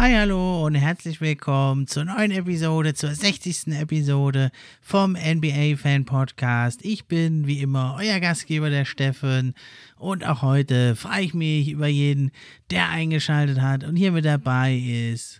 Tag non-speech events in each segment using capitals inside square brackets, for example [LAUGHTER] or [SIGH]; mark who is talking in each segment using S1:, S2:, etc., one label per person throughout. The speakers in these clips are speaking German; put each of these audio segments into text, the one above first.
S1: Hi, hallo und herzlich willkommen zur neuen Episode, zur 60. Episode vom NBA Fan Podcast. Ich bin wie immer euer Gastgeber, der Steffen. Und auch heute freue ich mich über jeden, der eingeschaltet hat und hier mit dabei ist.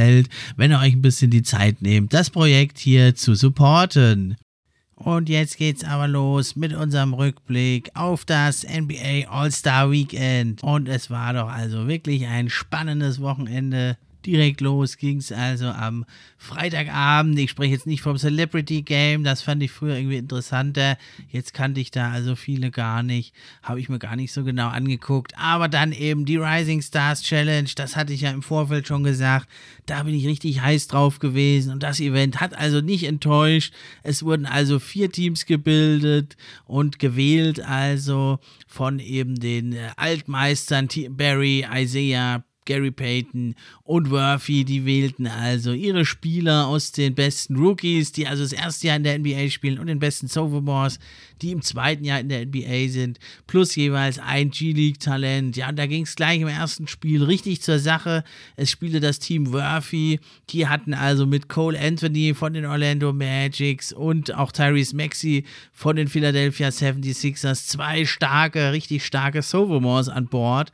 S1: gefällt, wenn ihr euch ein bisschen die Zeit nehmt, das Projekt hier zu supporten. Und jetzt geht's aber los mit unserem Rückblick auf das NBA All-Star Weekend. Und es war doch also wirklich ein spannendes Wochenende. Direkt los ging es also am Freitagabend. Ich spreche jetzt nicht vom Celebrity Game, das fand ich früher irgendwie interessanter. Jetzt kannte ich da also viele gar nicht, habe ich mir gar nicht so genau angeguckt. Aber dann eben die Rising Stars Challenge, das hatte ich ja im Vorfeld schon gesagt. Da bin ich richtig heiß drauf gewesen und das Event hat also nicht enttäuscht. Es wurden also vier Teams gebildet und gewählt, also von eben den äh, Altmeistern Barry, Isaiah, Gary Payton und Worthy, die wählten also ihre Spieler aus den besten Rookies, die also das erste Jahr in der NBA spielen und den besten Sophomores, die im zweiten Jahr in der NBA sind, plus jeweils ein G-League-Talent. Ja, und da ging es gleich im ersten Spiel richtig zur Sache. Es spielte das Team Worthy, die hatten also mit Cole Anthony von den Orlando Magics und auch Tyrese Maxey von den Philadelphia 76ers zwei starke, richtig starke Sophomores an Bord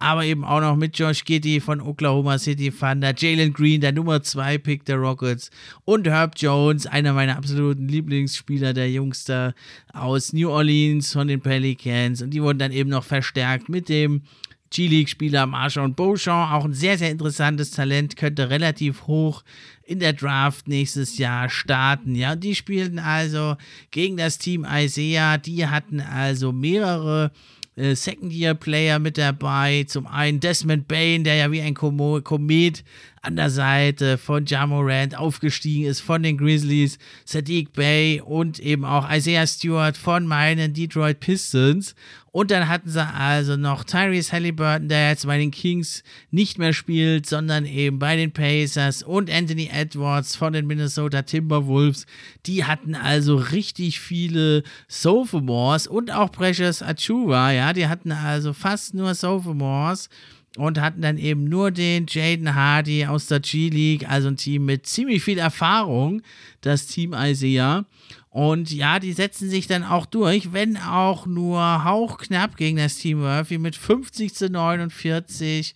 S1: aber eben auch noch mit Josh Giddy von Oklahoma City Thunder, Jalen Green, der Nummer 2 Pick der Rockets und Herb Jones, einer meiner absoluten Lieblingsspieler, der Jungster aus New Orleans von den Pelicans und die wurden dann eben noch verstärkt mit dem G-League-Spieler Marshawn Beauchamp, auch ein sehr, sehr interessantes Talent, könnte relativ hoch in der Draft nächstes Jahr starten. Ja, und die spielten also gegen das Team Isaiah, die hatten also mehrere äh, Second-Year-Player mit dabei. Zum einen Desmond Bain, der ja wie ein Komet an der Seite von Jamorant aufgestiegen ist von den Grizzlies, Sadiq Bay und eben auch Isaiah Stewart von meinen Detroit Pistons. Und dann hatten sie also noch Tyrese Halliburton, der jetzt bei den Kings nicht mehr spielt, sondern eben bei den Pacers und Anthony Edwards von den Minnesota Timberwolves. Die hatten also richtig viele Sophomores und auch Precious Achua, ja, die hatten also fast nur Sophomores und hatten dann eben nur den Jaden Hardy aus der G-League, also ein Team mit ziemlich viel Erfahrung, das Team Isaiah. Und ja, die setzen sich dann auch durch, wenn auch nur hauchknapp gegen das Team Murphy mit 50 zu 49.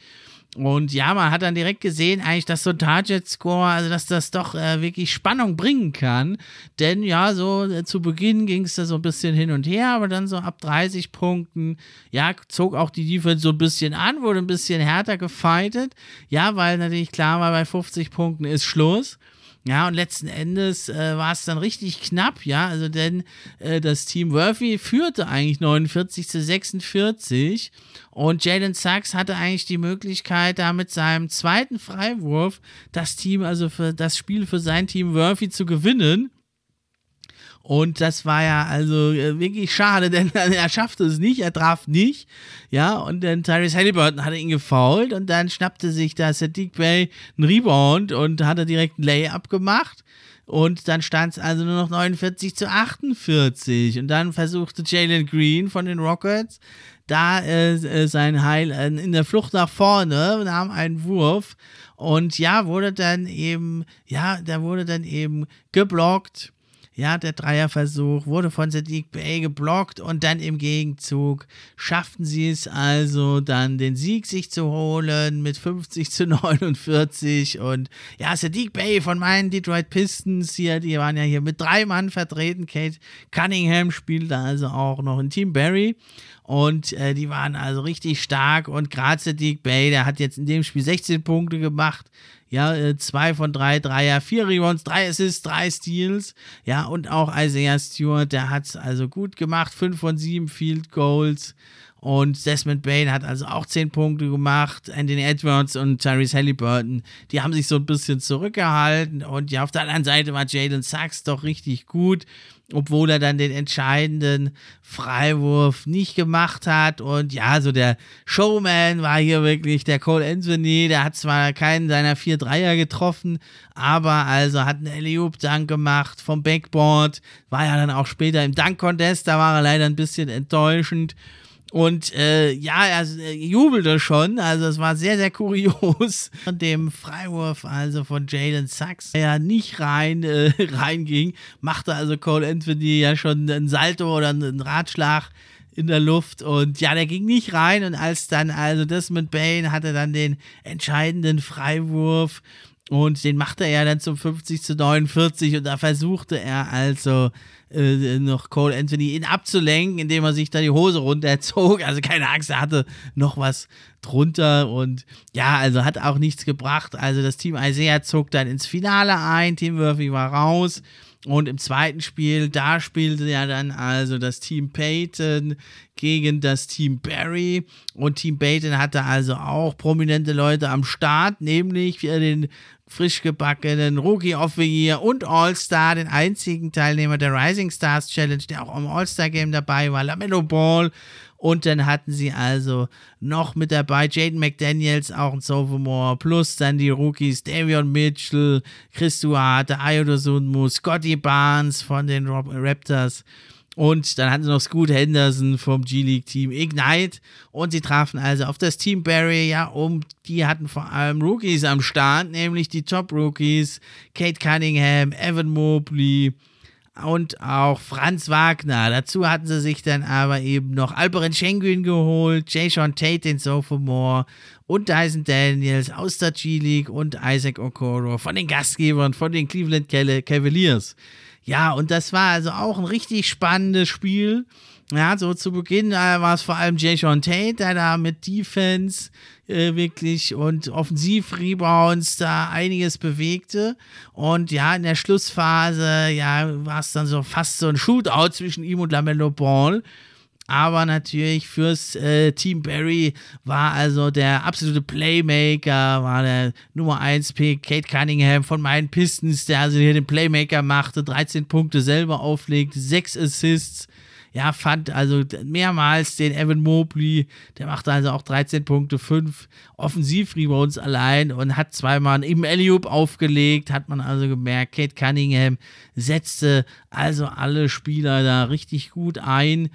S1: Und ja, man hat dann direkt gesehen, eigentlich, dass so ein Target-Score, also dass das doch äh, wirklich Spannung bringen kann. Denn ja, so äh, zu Beginn ging es da so ein bisschen hin und her, aber dann so ab 30 Punkten, ja, zog auch die Defense so ein bisschen an, wurde ein bisschen härter gefightet. Ja, weil natürlich klar war, bei 50 Punkten ist Schluss. Ja, und letzten Endes äh, war es dann richtig knapp, ja, also denn äh, das Team Worthy führte eigentlich 49 zu 46 und Jalen Sachs hatte eigentlich die Möglichkeit, da mit seinem zweiten Freiwurf das Team, also für das Spiel für sein Team Worthy zu gewinnen. Und das war ja also äh, wirklich schade, [LAUGHS] denn er schaffte es nicht, er traf nicht. Ja, und dann Tyrese Halliburton hatte ihn gefoult und dann schnappte sich da Sadiq Bay einen Rebound und hatte direkt einen Layup gemacht. Und dann stand es also nur noch 49 zu 48. Und dann versuchte Jalen Green von den Rockets da äh, äh sein Heil äh, in der Flucht nach vorne, nahm einen Wurf und ja, wurde dann eben, ja, da wurde dann eben geblockt Ja, der Dreierversuch wurde von Sadiq Bey geblockt und dann im Gegenzug schafften sie es also dann den Sieg sich zu holen mit 50 zu [LAUGHS] 49 und ja, Sadiq Bey von meinen Detroit Pistons hier, die waren ja hier mit drei Mann vertreten. Kate Cunningham spielte also auch noch in Team Barry. Und äh, die waren also richtig stark. Und gerade Sadiq Bey, der hat jetzt in dem Spiel 16 Punkte gemacht, ja, äh, zwei von drei Dreier, vier Rebounds, drei Assists, drei Steals. Ja, und auch Isaiah Stewart, der hat es also gut gemacht. Fünf von sieben Field Goals. Und Desmond Bain hat also auch 10 Punkte gemacht. Anthony Edwards und Tyrese Halliburton, die haben sich so ein bisschen zurückgehalten. Und ja, auf der anderen Seite war Jalen Sachs doch richtig gut, obwohl er dann den entscheidenden Freiwurf nicht gemacht hat. Und ja, so der Showman war hier wirklich der Cole Anthony. Der hat zwar keinen seiner vier Dreier getroffen, aber also hat einen Eliup Dank gemacht vom Backboard. War ja dann auch später im Dunk-Contest, da war er leider ein bisschen enttäuschend. Und äh, ja, er äh, jubelte schon. Also es war sehr, sehr kurios. [LAUGHS] Von dem Freiwurf also von Jalen Sachs, der ja nicht rein äh, [LAUGHS] reinging, machte also Cole Anthony ja schon einen Salto oder einen Ratschlag in der Luft und ja, der ging nicht rein und als dann also das mit Bane hatte dann den entscheidenden Freiwurf und den machte er dann zum 50 zu 49 und da versuchte er also äh, noch Cole Anthony ihn abzulenken, indem er sich da die Hose runterzog. Also keine Angst, er hatte noch was drunter und ja, also hat auch nichts gebracht. Also das Team Isaiah zog dann ins Finale ein, Team Murphy war raus. Und im zweiten Spiel, da spielte ja dann also das Team Peyton gegen das Team Barry. Und Team Peyton hatte also auch prominente Leute am Start, nämlich den frisch gebackenen Rookie of the Year und All-Star, den einzigen Teilnehmer der Rising Stars Challenge, der auch im All-Star-Game dabei war, Lamello Ball. Und dann hatten sie also noch mit dabei Jaden McDaniels, auch ein Sophomore, plus dann die Rookies Davion Mitchell, Chris Duarte, Ayodo Sunmu, Scotty Barnes von den Raptors und dann hatten sie noch Scoot Henderson vom G-League-Team Ignite. Und sie trafen also auf das Team Barry, ja, um die hatten vor allem Rookies am Start, nämlich die Top-Rookies, Kate Cunningham, Evan Mobley und auch Franz Wagner. Dazu hatten sie sich dann aber eben noch Alperen Schengen geholt, Jason Tate, den Sophomore und Dyson Daniels aus der G-League und Isaac Okoro von den Gastgebern, von den Cleveland Cavaliers. Ja, und das war also auch ein richtig spannendes Spiel. Ja, so zu Beginn war es vor allem Jason Tate, der da mit Defense äh, wirklich und Offensiv-Rebounds da einiges bewegte. Und ja, in der Schlussphase, ja, war es dann so fast so ein Shootout zwischen ihm und Lamello Ball. Aber natürlich fürs äh, Team Barry war also der absolute Playmaker, war der Nummer 1 Pick, Kate Cunningham von meinen Pistons, der also hier den Playmaker machte, 13 Punkte selber auflegte, 6 Assists. Ja, fand also mehrmals den Evan Mobley, der machte also auch 13 Punkte, 5 Offensiv-Rebounds allein und hat zweimal im Eliup aufgelegt, hat man also gemerkt. Kate Cunningham setzte also alle Spieler da richtig gut ein.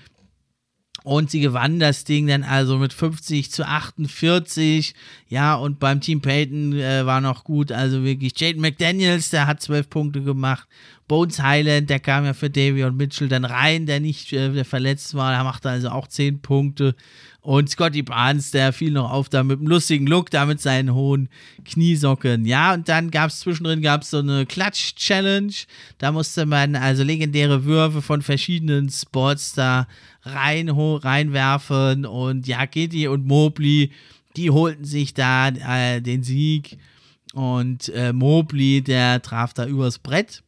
S1: Und sie gewann das Ding dann also mit 50 zu 48. Ja, und beim Team Peyton äh, war noch gut. Also wirklich Jaden McDaniels, der hat 12 Punkte gemacht. Bones Highland, der kam ja für Davion Mitchell dann rein, der nicht äh, der verletzt war. Der machte also auch 10 Punkte. Und Scotty Barnes, der fiel noch auf da mit einem lustigen Look, da mit seinen hohen Kniesocken. Ja, und dann gab es zwischendrin gab's so eine Klatsch-Challenge. Da musste man also legendäre Würfe von verschiedenen Spots da rein, reinwerfen. Und ja, Kitty und Mobley, die holten sich da äh, den Sieg. Und äh, Mobley, der traf da übers Brett.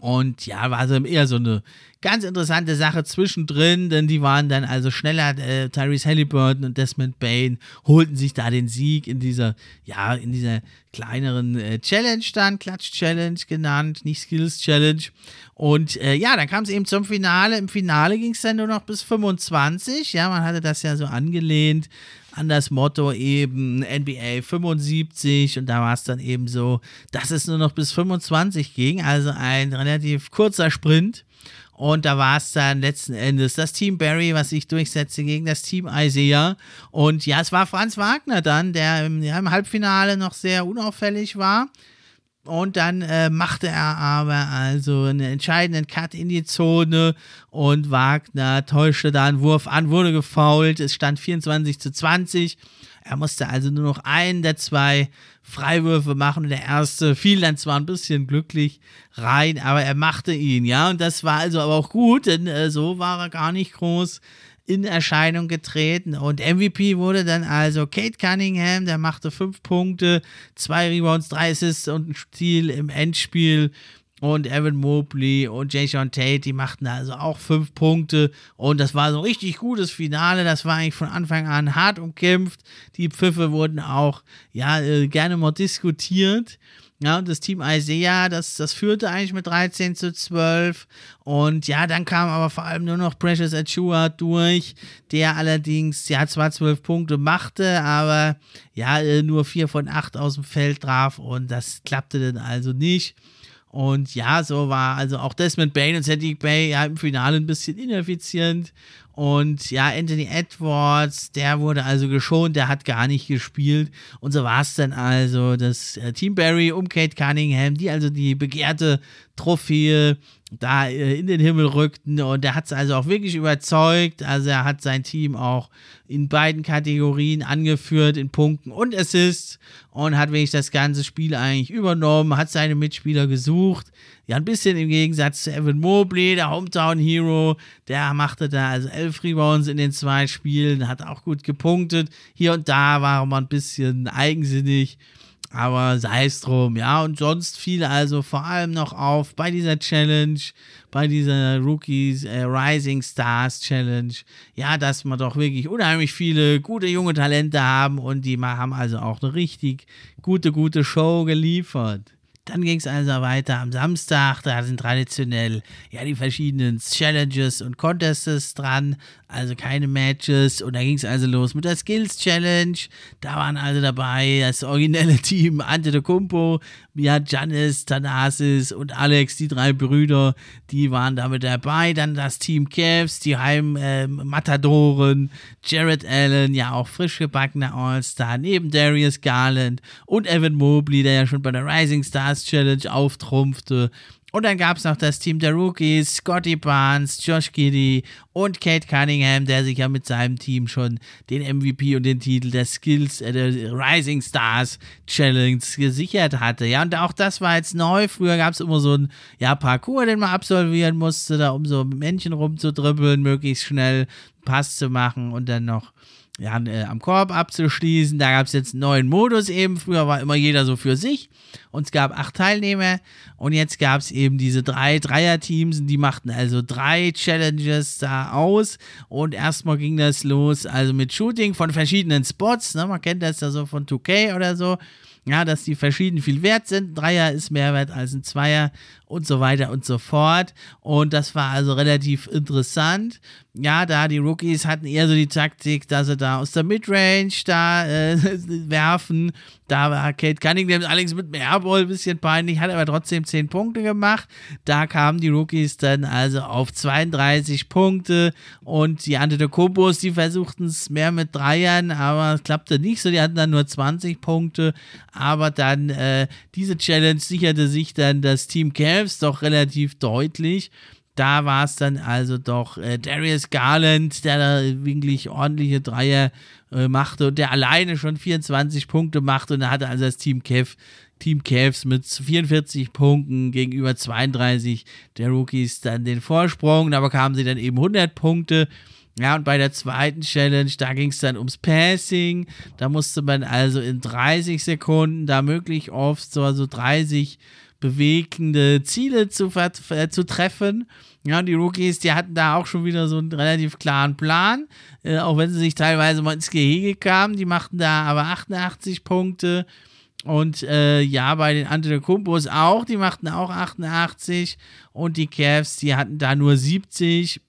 S1: Und ja, war also eher so eine ganz interessante Sache zwischendrin, denn die waren dann also schneller. Äh, Tyrese Halliburton und Desmond Bain holten sich da den Sieg in dieser, ja, in dieser kleineren äh, Challenge dann, Klatsch Challenge genannt, nicht Skills Challenge. Und äh, ja, dann kam es eben zum Finale. Im Finale ging es dann nur noch bis 25. Ja, man hatte das ja so angelehnt an das Motto eben NBA 75 und da war es dann eben so, dass es nur noch bis 25 ging, also ein relativ kurzer Sprint. Und da war es dann letzten Endes das Team Barry, was sich durchsetzte gegen das Team Isaiah. Und ja, es war Franz Wagner dann, der im, ja, im Halbfinale noch sehr unauffällig war. Und dann äh, machte er aber also einen entscheidenden Cut in die Zone und Wagner täuschte da einen Wurf an, wurde gefoult. Es stand 24 zu 20. Er musste also nur noch einen der zwei Freiwürfe machen und der erste fiel dann zwar ein bisschen glücklich rein, aber er machte ihn, ja. Und das war also aber auch gut, denn äh, so war er gar nicht groß in Erscheinung getreten. Und MVP wurde dann also Kate Cunningham, der machte fünf Punkte, zwei Rebounds, drei Assists und ein Stil im Endspiel. Und Evan Mobley und Jason Tate, die machten also auch fünf Punkte. Und das war so ein richtig gutes Finale. Das war eigentlich von Anfang an hart umkämpft. Die Pfiffe wurden auch ja äh, gerne mal diskutiert. Ja, und das Team Isaiah, das, das führte eigentlich mit 13 zu 12. Und ja, dann kam aber vor allem nur noch Precious Achua durch, der allerdings ja zwar 12 Punkte machte, aber ja, äh, nur 4 von 8 aus dem Feld traf und das klappte dann also nicht. Und ja, so war also auch Desmond Bain und Cedric Bay ja im Finale ein bisschen ineffizient. Und ja, Anthony Edwards, der wurde also geschont, der hat gar nicht gespielt. Und so war es dann also das äh, Team Barry um Kate Cunningham, die also die begehrte Trophäe da äh, in den Himmel rückten. Und er hat es also auch wirklich überzeugt. Also er hat sein Team auch in beiden Kategorien angeführt, in Punkten und Assists. Und hat wirklich das ganze Spiel eigentlich übernommen, hat seine Mitspieler gesucht. Ja, ein bisschen im Gegensatz zu Evan Mobley, der Hometown Hero. Der machte da also elf Rebounds in den zwei Spielen, hat auch gut gepunktet. Hier und da war man ein bisschen eigensinnig. Aber sei es drum, ja. Und sonst fiel also vor allem noch auf bei dieser Challenge, bei dieser Rookies äh, Rising Stars Challenge, ja, dass wir doch wirklich unheimlich viele gute junge Talente haben und die haben also auch eine richtig gute, gute Show geliefert. Dann ging es also weiter am Samstag. Da sind traditionell ja die verschiedenen Challenges und Contests dran. Also keine Matches. Und da ging es also los mit der Skills Challenge. Da waren also dabei das originelle [LAUGHS] Team Ante de Kumpo, ja, Janis, Thanasis und Alex, die drei Brüder, die waren damit dabei. Dann das Team Cavs, die Heim-Matadoren, äh, Jared Allen, ja auch frisch gebackener All-Star, neben Darius Garland und Evan Mobley, der ja schon bei der Rising Stars Challenge auftrumpfte. Und dann gab es noch das Team der Rookies, Scotty Barnes, Josh Giddy und Kate Cunningham, der sich ja mit seinem Team schon den MVP und den Titel der Skills, äh, der Rising Stars Challenge gesichert hatte. Ja, und auch das war jetzt neu. Früher gab es immer so ein ja, Parcours, den man absolvieren musste, da um so Männchen rumzudribbeln, möglichst schnell Pass zu machen und dann noch ja, äh, am Korb abzuschließen. Da gab es jetzt einen neuen Modus eben. Früher war immer jeder so für sich und es gab acht Teilnehmer und jetzt gab es eben diese drei Dreier-Teams und die machten also drei Challenges da aus und erstmal ging das los, also mit Shooting von verschiedenen Spots. Ne? Man kennt das ja so von 2K oder so ja, dass die verschieden viel wert sind. Ein Dreier ist mehr wert als ein Zweier und so weiter und so fort. Und das war also relativ interessant. Ja, da die Rookies hatten eher so die Taktik, dass sie da aus der Midrange da äh, [LAUGHS] werfen. Da war Kate Cunningham allerdings mit dem Airball ein bisschen peinlich, hat aber trotzdem 10 Punkte gemacht. Da kamen die Rookies dann also auf 32 Punkte und die Antetokombos, die versuchten es mehr mit Dreiern, aber es klappte nicht so. Die hatten dann nur 20 Punkte. Aber dann äh, diese Challenge sicherte sich dann das Team Cavs doch relativ deutlich. Da war es dann also doch äh, Darius Garland, der da wirklich ordentliche Dreier äh, machte und der alleine schon 24 Punkte machte. Und da hatte also das Team Kev, Team Cavs mit 44 Punkten gegenüber 32 der Rookies dann den Vorsprung. Da bekamen sie dann eben 100 Punkte. Ja, und bei der zweiten Challenge, da ging es dann ums Passing. Da musste man also in 30 Sekunden da möglich oft so also 30 bewegende Ziele zu, äh, zu treffen. Ja, die Rookies, die hatten da auch schon wieder so einen relativ klaren Plan, äh, auch wenn sie sich teilweise mal ins Gehege kamen. Die machten da aber 88 Punkte. Und äh, ja, bei den Antetokounmpos auch, die machten auch 88. Und die Cavs, die hatten da nur 70.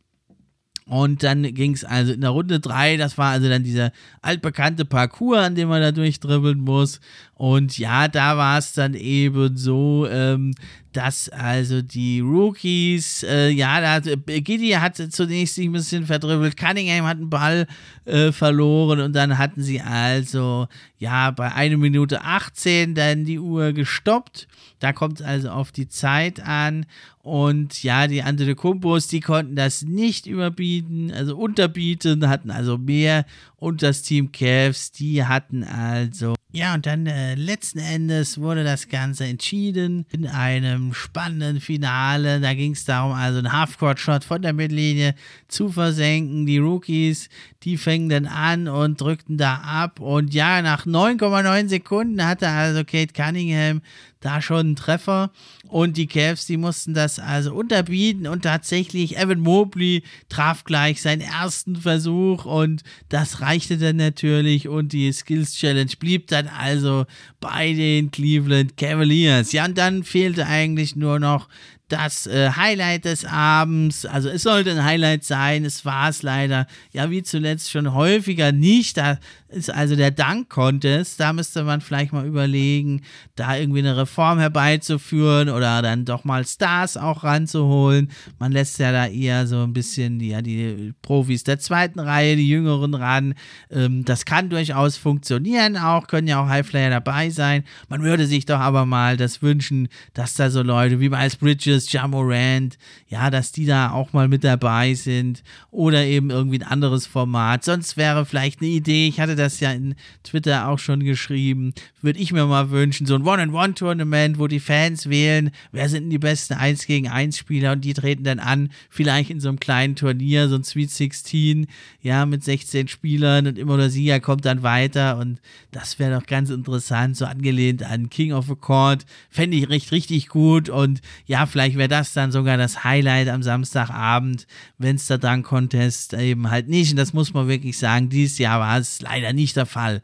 S1: Und dann ging es also in der Runde 3, das war also dann dieser altbekannte Parcours, an dem man da durchdribbeln muss. Und ja, da war es dann eben so, ähm, dass also die Rookies, äh, ja, da hat, äh, Giddy hat zunächst sich ein bisschen verdribbelt, Cunningham hat einen Ball äh, verloren und dann hatten sie also, ja, bei 1 Minute 18 dann die Uhr gestoppt. Da kommt es also auf die Zeit an und ja, die Antetokounmpos, die konnten das nicht überbieten, also unterbieten, hatten also mehr. Und das Team Cavs, die hatten also. Ja, und dann äh, letzten Endes wurde das Ganze entschieden in einem spannenden Finale. Da ging es darum, also einen Halfcourt-Shot von der Mittellinie zu versenken. Die Rookies, die fingen dann an und drückten da ab. Und ja, nach 9,9 Sekunden hatte also Kate Cunningham da schon einen Treffer. Und die Cavs, die mussten das also unterbieten. Und tatsächlich, Evan Mobley traf gleich seinen ersten Versuch. Und das reichte dann natürlich. Und die Skills Challenge blieb dann also bei den Cleveland Cavaliers. Ja, und dann fehlte eigentlich nur noch das äh, Highlight des Abends. Also es sollte ein Highlight sein, es war es leider, ja wie zuletzt schon häufiger nicht. Da ist also der Dank-Contest, da müsste man vielleicht mal überlegen, da irgendwie eine Reform herbeizuführen oder dann doch mal Stars auch ranzuholen. Man lässt ja da eher so ein bisschen ja, die Profis der zweiten Reihe, die Jüngeren ran. Ähm, das kann durchaus funktionieren auch, können ja auch Highflyer dabei sein. Man würde sich doch aber mal das wünschen, dass da so Leute wie Miles Bridges Davis, Jamorant, ja, dass die da auch mal mit dabei sind oder eben irgendwie ein anderes Format. Sonst wäre vielleicht eine Idee, ich hatte das ja in Twitter auch schon geschrieben, würde ich mir mal wünschen, so ein One-on-One-Tournament, wo die Fans wählen, wer sind die besten 1 gegen 1 Spieler und die treten dann an, vielleicht in so einem kleinen Turnier, so ein Sweet 16, ja, mit 16 Spielern und immer der Sieger kommt dann weiter und das wäre doch ganz interessant, so angelehnt an King of the Court, fände ich richtig, richtig gut und ja, vielleicht Vielleicht wäre das dann sogar das Highlight am Samstagabend, wenn es der Dunk Contest eben halt nicht. Und das muss man wirklich sagen, dieses Jahr war es leider nicht der Fall.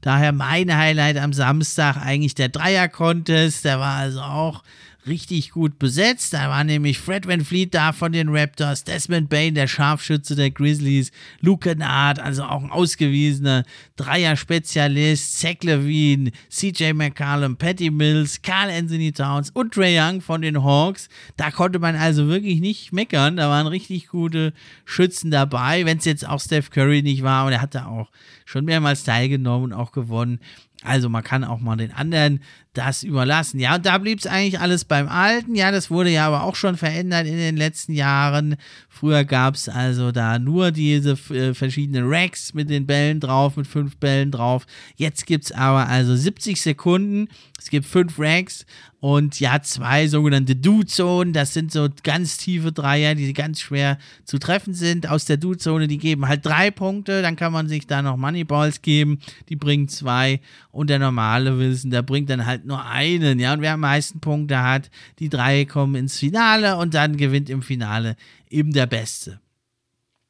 S1: Daher mein Highlight am Samstag eigentlich der Dreier Contest. Der war also auch richtig gut besetzt. Da war nämlich Fred Van Fleet da von den Raptors, Desmond Bain, der Scharfschütze der Grizzlies, Luke Kennard, also auch ein ausgewiesener Dreier-Spezialist, Zach Levine, CJ McCallum, Patty Mills, Carl Anthony Towns und Trey Young von den Hawks. Da konnte man also wirklich nicht meckern. Da waren richtig gute Schützen dabei, wenn es jetzt auch Steph Curry nicht war. Und er hat da auch schon mehrmals teilgenommen und auch gewonnen. Also man kann auch mal den anderen das überlassen. Ja, und da blieb es eigentlich alles beim Alten. Ja, das wurde ja aber auch schon verändert in den letzten Jahren. Früher gab es also da nur diese äh, verschiedenen Racks mit den Bällen drauf, mit fünf Bällen drauf. Jetzt gibt es aber also 70 Sekunden. Es gibt fünf Racks und ja, zwei sogenannte Dude-Zonen. Das sind so ganz tiefe Dreier, die ganz schwer zu treffen sind. Aus der Dude-Zone, die geben halt drei Punkte. Dann kann man sich da noch Moneyballs geben. Die bringen zwei. Und der normale Wilson, der bringt dann halt nur einen, ja. Und wer am meisten Punkte hat, die drei kommen ins Finale und dann gewinnt im Finale eben der Beste.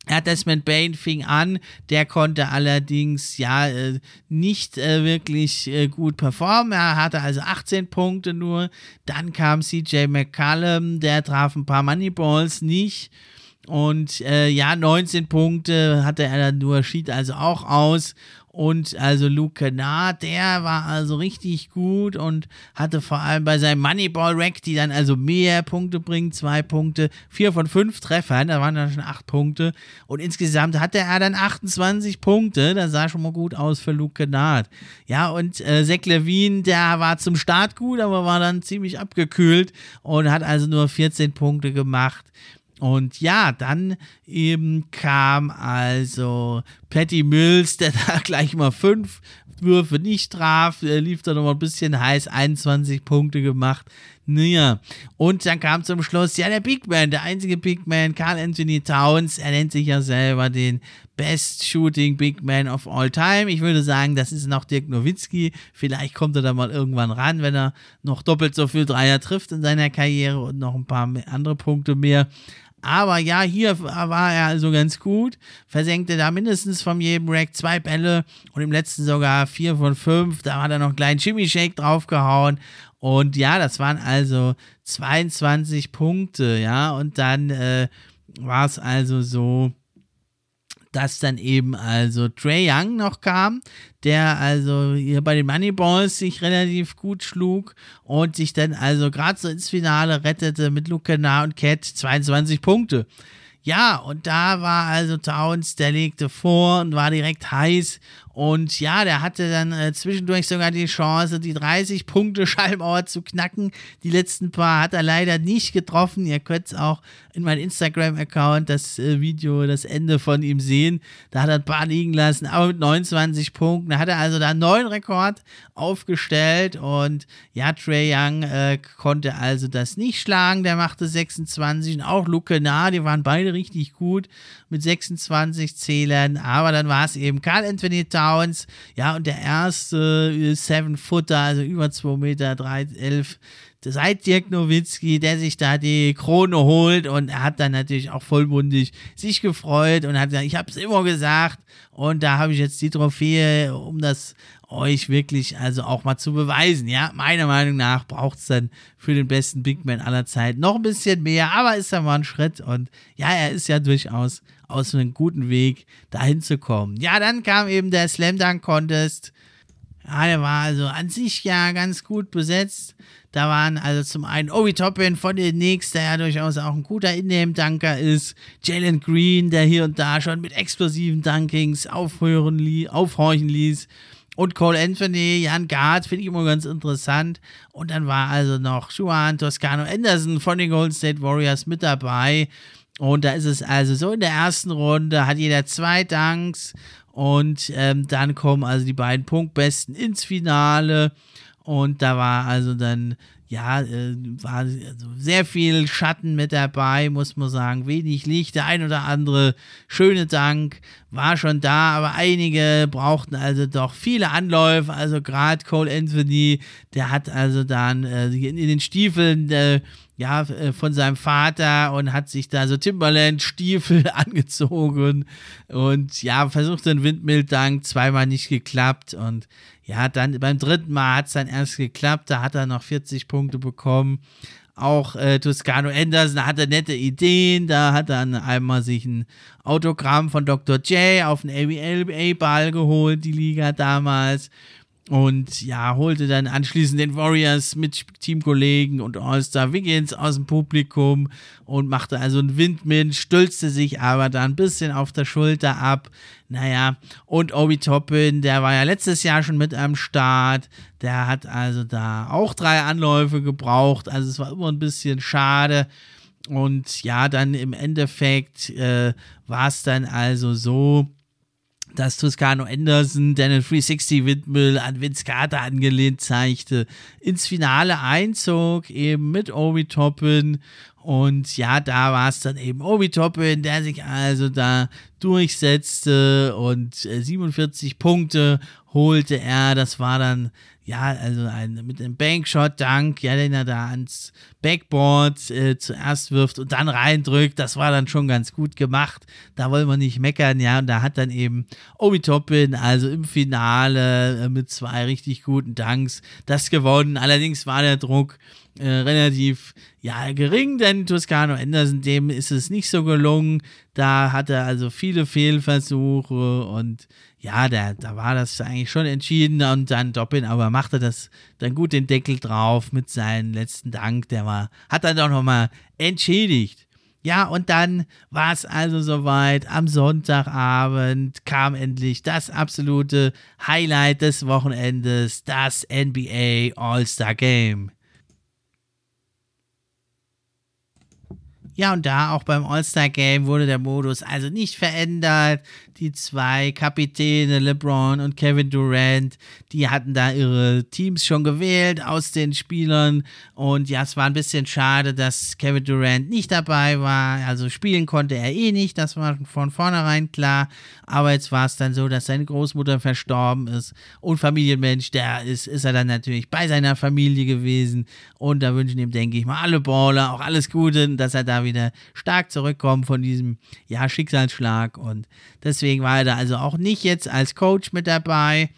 S1: Ja, Desmond Bain fing an, der konnte allerdings ja äh, nicht äh, wirklich äh, gut performen. Er hatte also 18 Punkte nur. Dann kam CJ McCallum, der traf ein paar Moneyballs nicht. Und äh, ja, 19 Punkte hatte er dann nur, schied also auch aus. Und also Luke Kennard, der war also richtig gut und hatte vor allem bei seinem Moneyball-Rack, die dann also mehr Punkte bringt, zwei Punkte, vier von fünf Treffern, da waren dann schon acht Punkte. Und insgesamt hatte er dann 28 Punkte, das sah schon mal gut aus für Luke Kennard. Ja, und äh, Zach Levine, der war zum Start gut, aber war dann ziemlich abgekühlt und hat also nur 14 Punkte gemacht. Und ja, dann eben kam also Patty Mills, der da [LAUGHS] gleich mal fünf Würfe nicht traf, er lief da noch mal ein bisschen heiß, 21 Punkte gemacht. Naja, und dann kam zum Schluss, ja, der Big Man, der einzige Big Man, Carl Anthony Towns, er nennt sich ja selber den Best Shooting Big Man of All Time. Ich würde sagen, das ist noch Dirk Nowitzki. Vielleicht kommt er da mal irgendwann ran, wenn er noch doppelt so viel Dreier trifft in seiner Karriere und noch ein paar andere Punkte mehr. Aber ja, hier war er also ganz gut. Versenkte da mindestens von jedem Rack zwei Bälle und im letzten sogar vier von fünf. Da hat er noch einen kleinen Jimmy Shake draufgehauen. Und ja, das waren also 22 Punkte, ja. Und dann äh, war es also so, dass dann eben also Trey Young noch kam, der also hier bei den Moneyballs sich relativ gut schlug und sich dann also gerade so ins Finale rettete mit Luke Kennard und Cat 22 Punkte. Ja, und da war also Towns, der legte vor und war direkt heiß und ja, der hatte dann äh, zwischendurch sogar die Chance, die 30 Punkte [LAUGHS] Schallmauer zu knacken. Die letzten paar hat er leider nicht getroffen. Ihr könnt auch in meinem Instagram-Account das äh, Video, das Ende von ihm sehen. Da hat er ein paar liegen lassen, aber mit 29 Punkten. Da hat er also da einen neuen Rekord aufgestellt. Und ja, Trey Young äh, konnte also das nicht schlagen. Der machte 26 und auch Luke Nah, die waren beide richtig gut mit 26 Zählern. Aber dann war es eben Carl Anthony Towns Touchdowns. Ja, und der erste äh, Seven Footer, also über 2 Meter 3, 11, seit Dirk Nowitzki, der sich da die Krone holt und er hat dann natürlich auch vollmundig sich gefreut und hat gesagt, ich habe es immer gesagt und da habe ich jetzt die Trophäe, um das euch wirklich also auch mal zu beweisen. Ja, meiner Meinung nach braucht es dann für den besten Big Man aller Zeit noch ein bisschen mehr, aber ist ja mal ein Schritt und ja, er ist ja durchaus aus einem guten Weg, dahin zu kommen. Ja, dann kam eben der Slam Dunk Contest. Ja, der war also an sich ja ganz gut besetzt. Da waren also zum einen Obi Toppin von den Knicks, der ja durchaus auch ein guter Inname-Dunker ist. Jalen Green, der hier und da schon mit explosiven Dunkings aufhören li aufhorchen ließ. Und Cole Anthony, Jan Gard, finde ich immer ganz interessant. Und dann war also noch Juan Toscano Anderson von den Golden State Warriors mit dabei. Und da ist es also so in der ersten Runde hat jeder zwei Dunks und ähm, dann kommen also die beiden Punktbesten ins Finale und da war also dann ja, äh, war also sehr viel Schatten mit dabei, muss man sagen. Wenig Licht. Der ein oder andere schöne Dank war schon da, aber einige brauchten also doch viele Anläufe. Also gerade Cole Anthony, der hat also dann äh, in, den Stiefeln äh, ja, äh, von seinem Vater und hat sich da so Timberland-Stiefel [LAUGHS] angezogen und ja, versucht den Windmill-Dank, zweimal nicht geklappt und ja, dann beim dritten Mal hat es dann erst geklappt, da hat er noch 40 Punkte bekommen. Auch äh, Toscano Anderson hatte nette Ideen, da hat er einmal sich ein Autogramm von Dr. J auf einen ABA-Ball geholt, die Liga damals. Und ja, holte dann anschließend den Warriors mit Teamkollegen und All-Star Wiggins aus dem Publikum und machte also einen Windwind, stürzte sich aber dann ein bisschen auf der Schulter ab. Naja, und Obi Toppin, der war ja letztes Jahr schon mit am Start. Der hat also da auch drei Anläufe gebraucht. Also es war immer ein bisschen schade. Und ja, dann im Endeffekt äh, war es dann also so, dass Toscano Anderson, der einen 360 Windmill an Vince Carter angelehnt zeigte, ins Finale einzog, eben mit Obi Toppin. Und ja, da war es dann eben Obi Toppin, der sich also da durchsetzte und 47 äh, Punkte holte er. Das war dann ja, also ein, mit einem Bankshot-Dunk, ja, den er da ans Backboard äh, zuerst wirft und dann reindrückt, das war dann schon ganz gut gemacht. Da wollen wir nicht meckern, ja, und da hat dann eben Obi Toppin, also im Finale äh, mit zwei richtig guten Dunks, das gewonnen. Allerdings war der Druck äh, relativ ja, gering, denn Toscano Anderson, dem ist es nicht so gelungen. Da hat er also viele Fehlversuche und ja, da, da war das eigentlich schon entschieden und dann Doppin, aber machte das dann gut den Deckel drauf mit seinem letzten Dank. Der war, hat dann doch nochmal entschädigt. Ja, und dann war es also soweit. Am Sonntagabend kam endlich das absolute Highlight des Wochenendes, das NBA All-Star Game. Ja, und da auch beim All-Star Game wurde der Modus also nicht verändert die zwei Kapitäne, LeBron und Kevin Durant, die hatten da ihre Teams schon gewählt aus den Spielern. Und ja, es war ein bisschen schade, dass Kevin Durant nicht dabei war. Also spielen konnte er eh nicht, das war von vornherein klar. Aber jetzt war es dann so, dass seine Großmutter verstorben ist. Und Familienmensch, der ist, ist er dann natürlich bei seiner Familie gewesen. Und da wünschen ihm, denke ich mal, alle Baller auch alles Gute, dass er da wieder stark zurückkommt von diesem ja, Schicksalsschlag. Und Deswegen war er da also auch nicht jetzt als Coach mit dabei.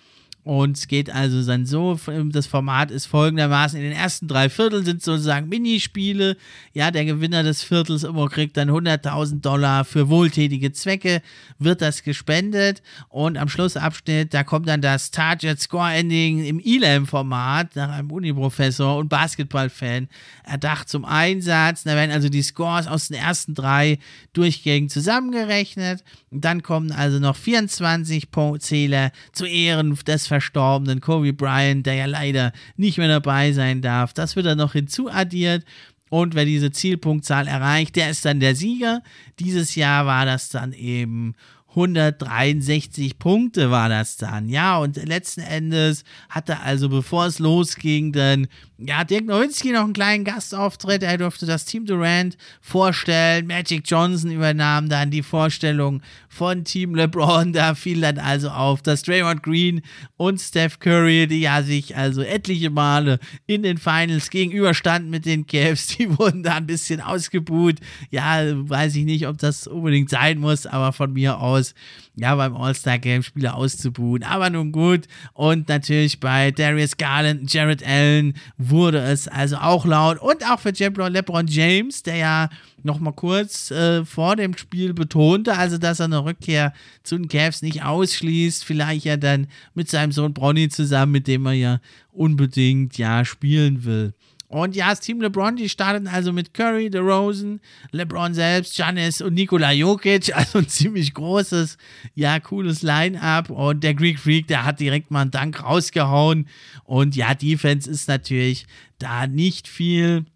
S1: Und es geht also dann so, das Format ist folgendermaßen, in den ersten drei Vierteln sind sozusagen Minispiele. Ja, der Gewinner des Viertels immer kriegt dann 100.000 Dollar für wohltätige Zwecke, wird das gespendet. Und am Schlussabschnitt, da kommt dann das Target Score Ending im ELAM-Format nach einem Uniprofessor und Basketballfan erdacht zum Einsatz. Da werden also die Scores aus den ersten drei Durchgängen zusammengerechnet. Und dann kommen also noch 24 Zähler zu Ehren des verstorbenen Kobe Bryant, der ja leider nicht mehr dabei sein darf. Das wird dann noch hinzuaddiert. Und wer diese Zielpunktzahl erreicht, der ist dann der Sieger. Dieses Jahr war das dann eben 163 Punkte war das dann, ja, und letzten Endes hatte also, bevor es losging, dann ja, Dirk Nowitzki noch einen kleinen Gastauftritt. Er durfte das Team Durant vorstellen. Magic Johnson übernahm dann die Vorstellung von Team LeBron. Da fiel dann also auf, dass Draymond Green und Steph Curry, die ja sich also etliche Male in den Finals gegenüberstanden mit den Cavs, [LAUGHS] die wurden da ein bisschen ausgebuht. Ja, weiß ich nicht, ob das unbedingt sein muss, aber von mir aus ja, beim All-Star-Game Spieler auszubuhen. Aber nun gut. Und natürlich bei Darius Garland, Jared Allen wurde es also auch laut. Und auch für LeBron James, der ja noch mal kurz äh, vor dem Spiel betonte, also dass er eine Rückkehr zu den Cavs nicht ausschließt. Vielleicht ja dann mit seinem Sohn Bronny zusammen, mit dem er ja unbedingt ja spielen will. Und ja, das Team LeBron, die starten also mit Curry, DeRozan, LeBron selbst, Giannis und Nikola Jokic. [LAUGHS] Also ein ziemlich großes, ja, cooles Line-Up. Und der Greek Freak, der hat direkt mal einen Dank rausgehauen. Und ja, Defense ist natürlich da nicht viel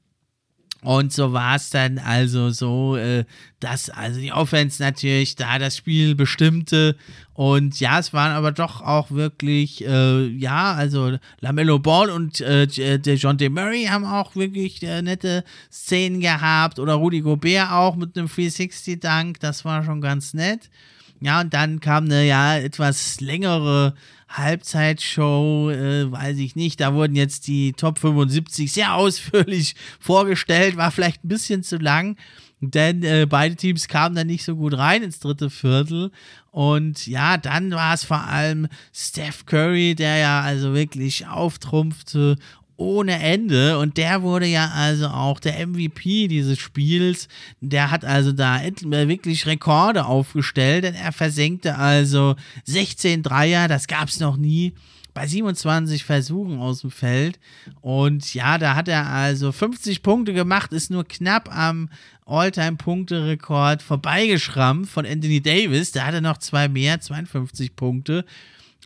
S1: und so war es dann also so, äh, dass also die Offense natürlich da das Spiel bestimmte. Und ja, es waren aber doch auch wirklich, äh, ja, also Lamello Ball und äh, der John De Murray haben auch wirklich äh, nette Szenen gehabt. Oder Rudy Gobert auch mit einem 360-Dank. Das war schon ganz nett. Ja, und dann kam eine ja etwas längere Halbzeitshow, äh, weiß ich nicht. Da wurden jetzt die Top 75 sehr ausführlich [LAUGHS] vorgestellt, war vielleicht ein bisschen zu lang, denn äh, beide Teams kamen dann nicht so gut rein ins dritte Viertel. Und ja, dann war es vor allem Steph Curry, der ja also wirklich auftrumpfte ohne Ende und der wurde ja also auch der MVP dieses Spiels. Der hat also da wirklich Rekorde aufgestellt, denn er versenkte also 16 Dreier, das gab es noch nie bei 27 Versuchen aus dem Feld. Und ja, da hat er also 50 Punkte gemacht, ist nur knapp am All-Time-Punkte-Rekord vorbeigeschrammt von Anthony Davis. Da hat er noch zwei mehr, 52 Punkte.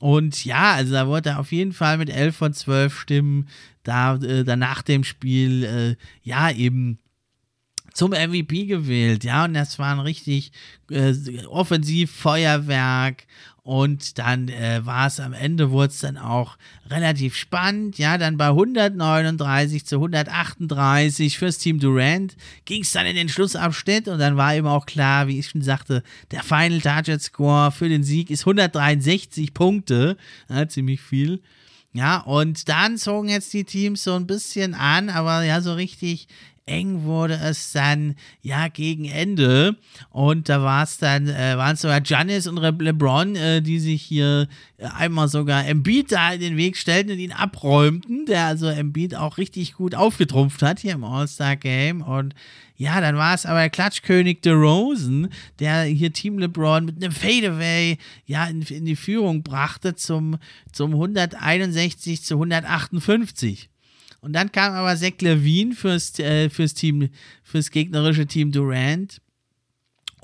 S1: Und ja, also da wurde er auf jeden Fall mit 11 von 12 Stimmen da, äh, da nach dem Spiel, äh, ja, eben zum MVP gewählt, ja, und das war ein richtig äh, offensiv Feuerwerk und dann äh, war es am Ende, wurde es dann auch relativ spannend. Ja, dann bei 139 zu 138 fürs Team Durant ging es dann in den Schlussabschnitt und dann war eben auch klar, wie ich schon sagte, der Final Target Score für den Sieg ist 163 Punkte. Ja, ziemlich viel. Ja, und dann zogen jetzt die Teams so ein bisschen an, aber ja, so richtig eng wurde es dann ja gegen Ende und da war es dann äh, waren es sogar Giannis und LeBron, äh, die sich hier äh, einmal sogar Embiid da in den Weg stellten und ihn abräumten, der also Embiid auch richtig gut aufgetrumpft hat hier im All-Star Game und ja, dann war es aber der Klatschkönig DeRozan, der hier Team LeBron mit einem Fadeaway ja in, in die Führung brachte zum, zum 161 zu 158. Und dann kam aber Zach Levine fürs, äh, fürs Team, fürs gegnerische Team Durant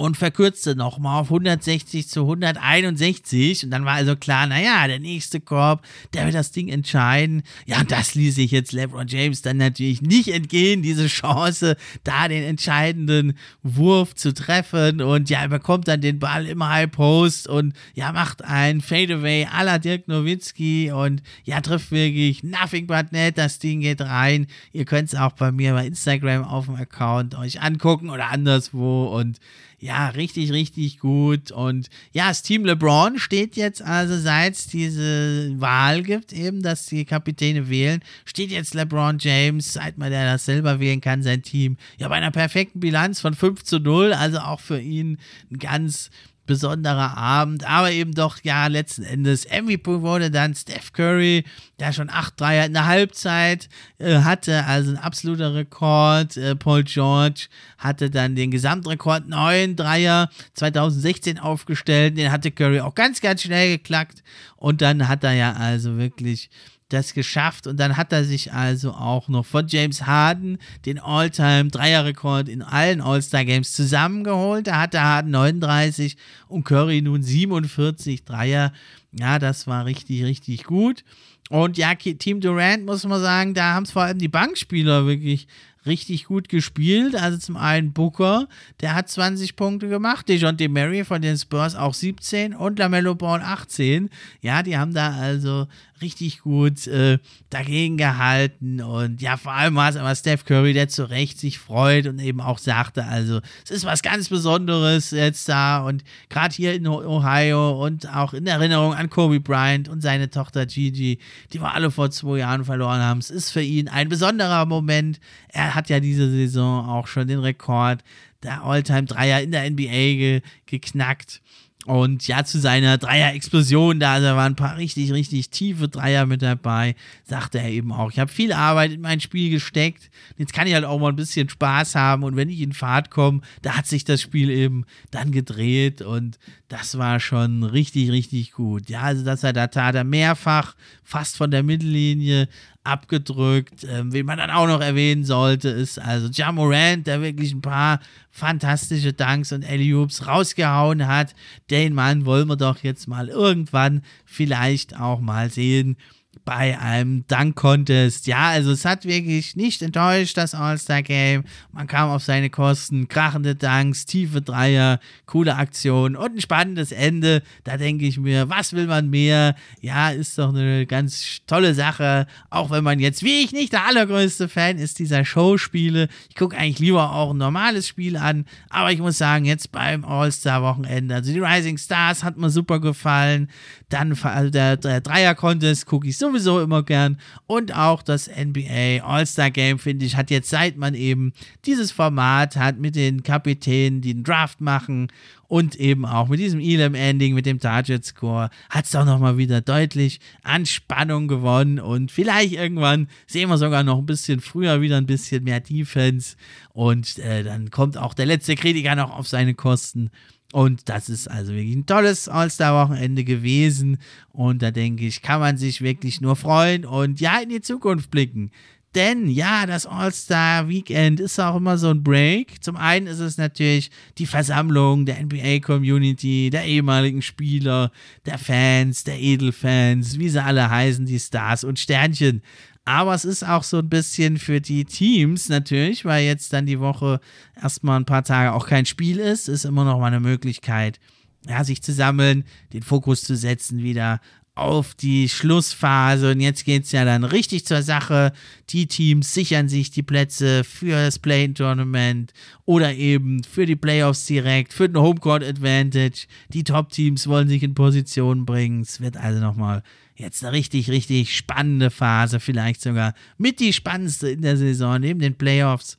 S1: und verkürzte nochmal auf 160 zu 161. Und dann war also klar, naja, der nächste Korb, der wird das Ding entscheiden. Ja, und das ließ sich jetzt LeBron James dann natürlich nicht entgehen, diese Chance, da den entscheidenden Wurf zu treffen. Und ja, er bekommt dann den Ball im High Post und ja, macht ein Fadeaway à la Dirk Nowitzki und ja, trifft wirklich nothing but net. Das Ding geht rein. Ihr könnt es auch bei mir bei Instagram auf dem Account euch angucken oder anderswo und ja, richtig, richtig gut. Und ja, das Team LeBron steht jetzt also, seit es diese Wahl gibt, eben, dass die Kapitäne wählen, steht jetzt LeBron James, seit man der das selber wählen kann, sein Team, ja, bei einer perfekten Bilanz von 5 zu 0. Also auch für ihn ein ganz besonderer Abend, aber eben doch, ja, letzten Endes MVP wurde dann Steph Curry, der schon acht Dreier in der Halbzeit äh, hatte, also ein absoluter Rekord. Äh, Paul George hatte dann den Gesamtrekord neun Dreier 2016 aufgestellt, den hatte Curry auch ganz, ganz schnell geklackt. Und dann hat er ja also wirklich das geschafft und dann hat er sich also auch noch von James Harden den All-Time-Dreierrekord in allen All-Star-Games zusammengeholt. Da hatte Harden 39 und Curry nun 47 Dreier. Ja, das war richtig, richtig gut. Und ja, Team Durant muss man sagen, da haben es vor allem die Bankspieler wirklich richtig gut gespielt. Also zum einen Booker, der hat 20 Punkte gemacht, DeJounte Murray von den Spurs auch 17 und LaMelo Ball 18. Ja, die haben da also richtig gut äh, dagegen gehalten und ja, vor allem war es aber Steph Curry, der zu Recht sich freut und eben auch sagte, also es ist was ganz Besonderes jetzt da und gerade hier in Ohio und auch in Erinnerung an Kobe Bryant und seine Tochter Gigi, die wir alle vor zwei Jahren verloren haben. Es ist für ihn ein besonderer Moment. Er hat ja diese Saison auch schon den Rekord der All-Time-Dreier in der NBA ge geknackt. Und ja, zu seiner Dreier-Explosion, da, da waren ein paar richtig, richtig tiefe Dreier mit dabei, sagte er eben auch. Ich habe viel Arbeit in mein Spiel gesteckt. Jetzt kann ich halt auch mal ein bisschen Spaß haben. Und wenn ich in Fahrt komme, da hat sich das Spiel eben dann gedreht. Und das war schon richtig, richtig gut. Ja, also dass er da tat er mehrfach fast von der Mittellinie abgedrückt. Ähm, wen man dann auch noch erwähnen sollte, ist also Ja Morant, der wirklich ein paar fantastische Dunks und Alley-Oops rausgehauen hat. Den Mann wollen wir doch jetzt mal irgendwann vielleicht auch mal sehen bei einem Dunk-Contest. Ja, also es hat wirklich nicht enttäuscht, das All-Star-Game. Man kam auf seine Kosten, krachende Dunks, tiefe Dreier, coole Aktionen und ein spannendes Ende. Da denke ich mir, was will man mehr? Ja, ist doch eine ganz tolle Sache. Auch wenn man jetzt, wie ich nicht der allergrößte Fan ist dieser Showspiele. Ich gucke eigentlich lieber auch ein normales Spiel an. Aber ich muss sagen, jetzt beim All-Star-Wochenende, also die Rising Stars hat mir super gefallen. Dann der, der Dreier-Contest gucke ich sowieso immer gern. Und auch das NBA All-Star Game, finde ich, hat jetzt, seit man eben dieses Format hat mit den Kapitänen, die einen Draft machen und eben auch mit diesem Elam-Ending, mit dem Target-Score, hat es auch nochmal wieder deutlich an Spannung gewonnen. Und vielleicht irgendwann sehen wir sogar noch ein bisschen früher wieder ein bisschen mehr Defense. Und äh, dann kommt auch der letzte Kritiker noch auf seine Kosten. Und das ist also wirklich ein tolles All-Star-Wochenende gewesen. Und da denke ich, kann man sich wirklich nur freuen und ja, in die Zukunft blicken. Denn ja, das All-Star-Weekend ist auch immer so ein Break. Zum einen ist es natürlich die Versammlung der NBA-Community, der ehemaligen Spieler, der Fans, der Edelfans, wie sie alle heißen, die Stars und Sternchen. Aber es ist auch so ein bisschen für die Teams natürlich, weil jetzt dann die Woche erstmal ein paar Tage auch kein Spiel ist, ist immer noch mal eine Möglichkeit, ja, sich zu sammeln, den Fokus zu setzen wieder auf die Schlussphase. Und jetzt geht es ja dann richtig zur Sache. Die Teams sichern sich die Plätze für das Play-In-Tournament oder eben für die Playoffs direkt, für den Homecourt Advantage. Die Top-Teams wollen sich in Position bringen. Es wird also nochmal jetzt eine richtig, richtig spannende Phase, vielleicht sogar mit die spannendste in der Saison, neben den Playoffs.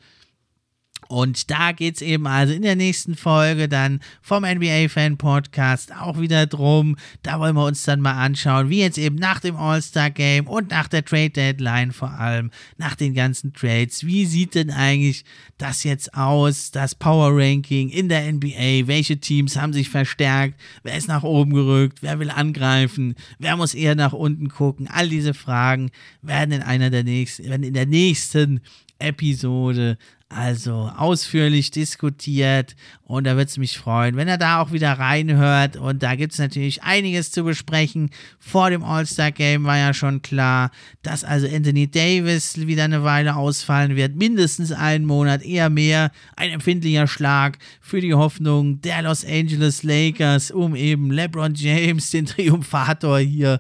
S1: Und da geht es eben also in der nächsten Folge dann vom NBA Fan Podcast auch wieder drum. Da wollen wir uns dann mal anschauen, wie jetzt eben nach dem All-Star Game und nach der Trade Deadline vor allem, nach den ganzen Trades, wie sieht denn eigentlich das jetzt aus, das Power Ranking in der NBA? Welche Teams haben sich verstärkt? Wer ist nach oben gerückt? Wer will angreifen? Wer muss eher nach unten gucken? All diese Fragen werden in einer der nächsten, werden in der nächsten Episode also ausführlich diskutiert und da würde es mich freuen, wenn er da auch wieder reinhört. Und da gibt es natürlich einiges zu besprechen. Vor dem All-Star-Game war ja schon klar, dass also Anthony Davis wieder eine Weile ausfallen wird. Mindestens einen Monat, eher mehr. Ein empfindlicher Schlag für die Hoffnung der Los Angeles Lakers, um eben LeBron James, den Triumphator hier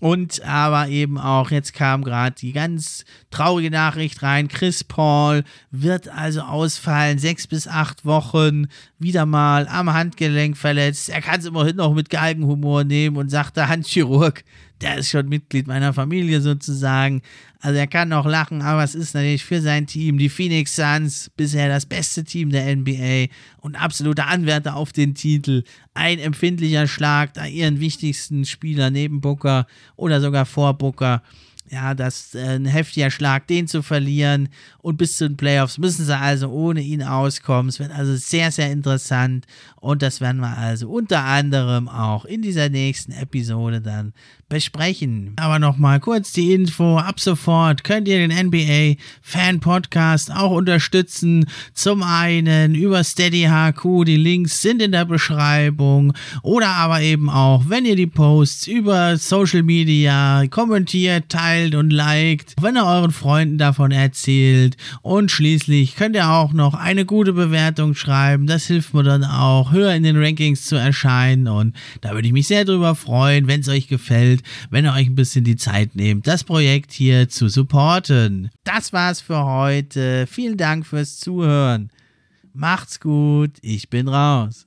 S1: Und aber eben auch, jetzt kam gerade die ganz traurige Nachricht rein, Chris Paul wird also ausfallen, sechs bis acht Wochen, wieder mal am Handgelenk verletzt. Er kann es immerhin noch mit Galgenhumor nehmen und sagt, der Handchirurg, der ist schon Mitglied meiner Familie sozusagen. Also er kann auch lachen, aber es ist natürlich für sein Team, die Phoenix Suns, bisher das beste Team der NBA und absoluter Anwärter auf den Titel. Ein empfindlicher Schlag, da ihren wichtigsten Spieler neben Booker oder sogar vor Booker ja, das äh, ein heftiger Schlag, den zu verlieren. Und bis zu den Playoffs müssen sie also ohne ihn auskommen. Es wird also sehr, sehr interessant. Und das werden wir also unter anderem auch in dieser nächsten Episode dann besprechen. Aber nochmal kurz die Info. Ab sofort könnt ihr den NBA Fan Podcast auch unterstützen. Zum einen über Steady HQ. Die Links sind in der Beschreibung. Oder aber eben auch, wenn ihr die Posts über Social Media kommentiert, teilt und liked. Wenn ihr euren Freunden davon erzählt. Und schließlich könnt ihr auch noch eine gute Bewertung schreiben. Das hilft mir dann auch, höher in den Rankings zu erscheinen. Und da würde ich mich sehr drüber freuen, wenn es euch gefällt wenn ihr euch ein bisschen die Zeit nehmt, das Projekt hier zu supporten. Das war's für heute. Vielen Dank fürs Zuhören. Macht's gut, ich bin raus.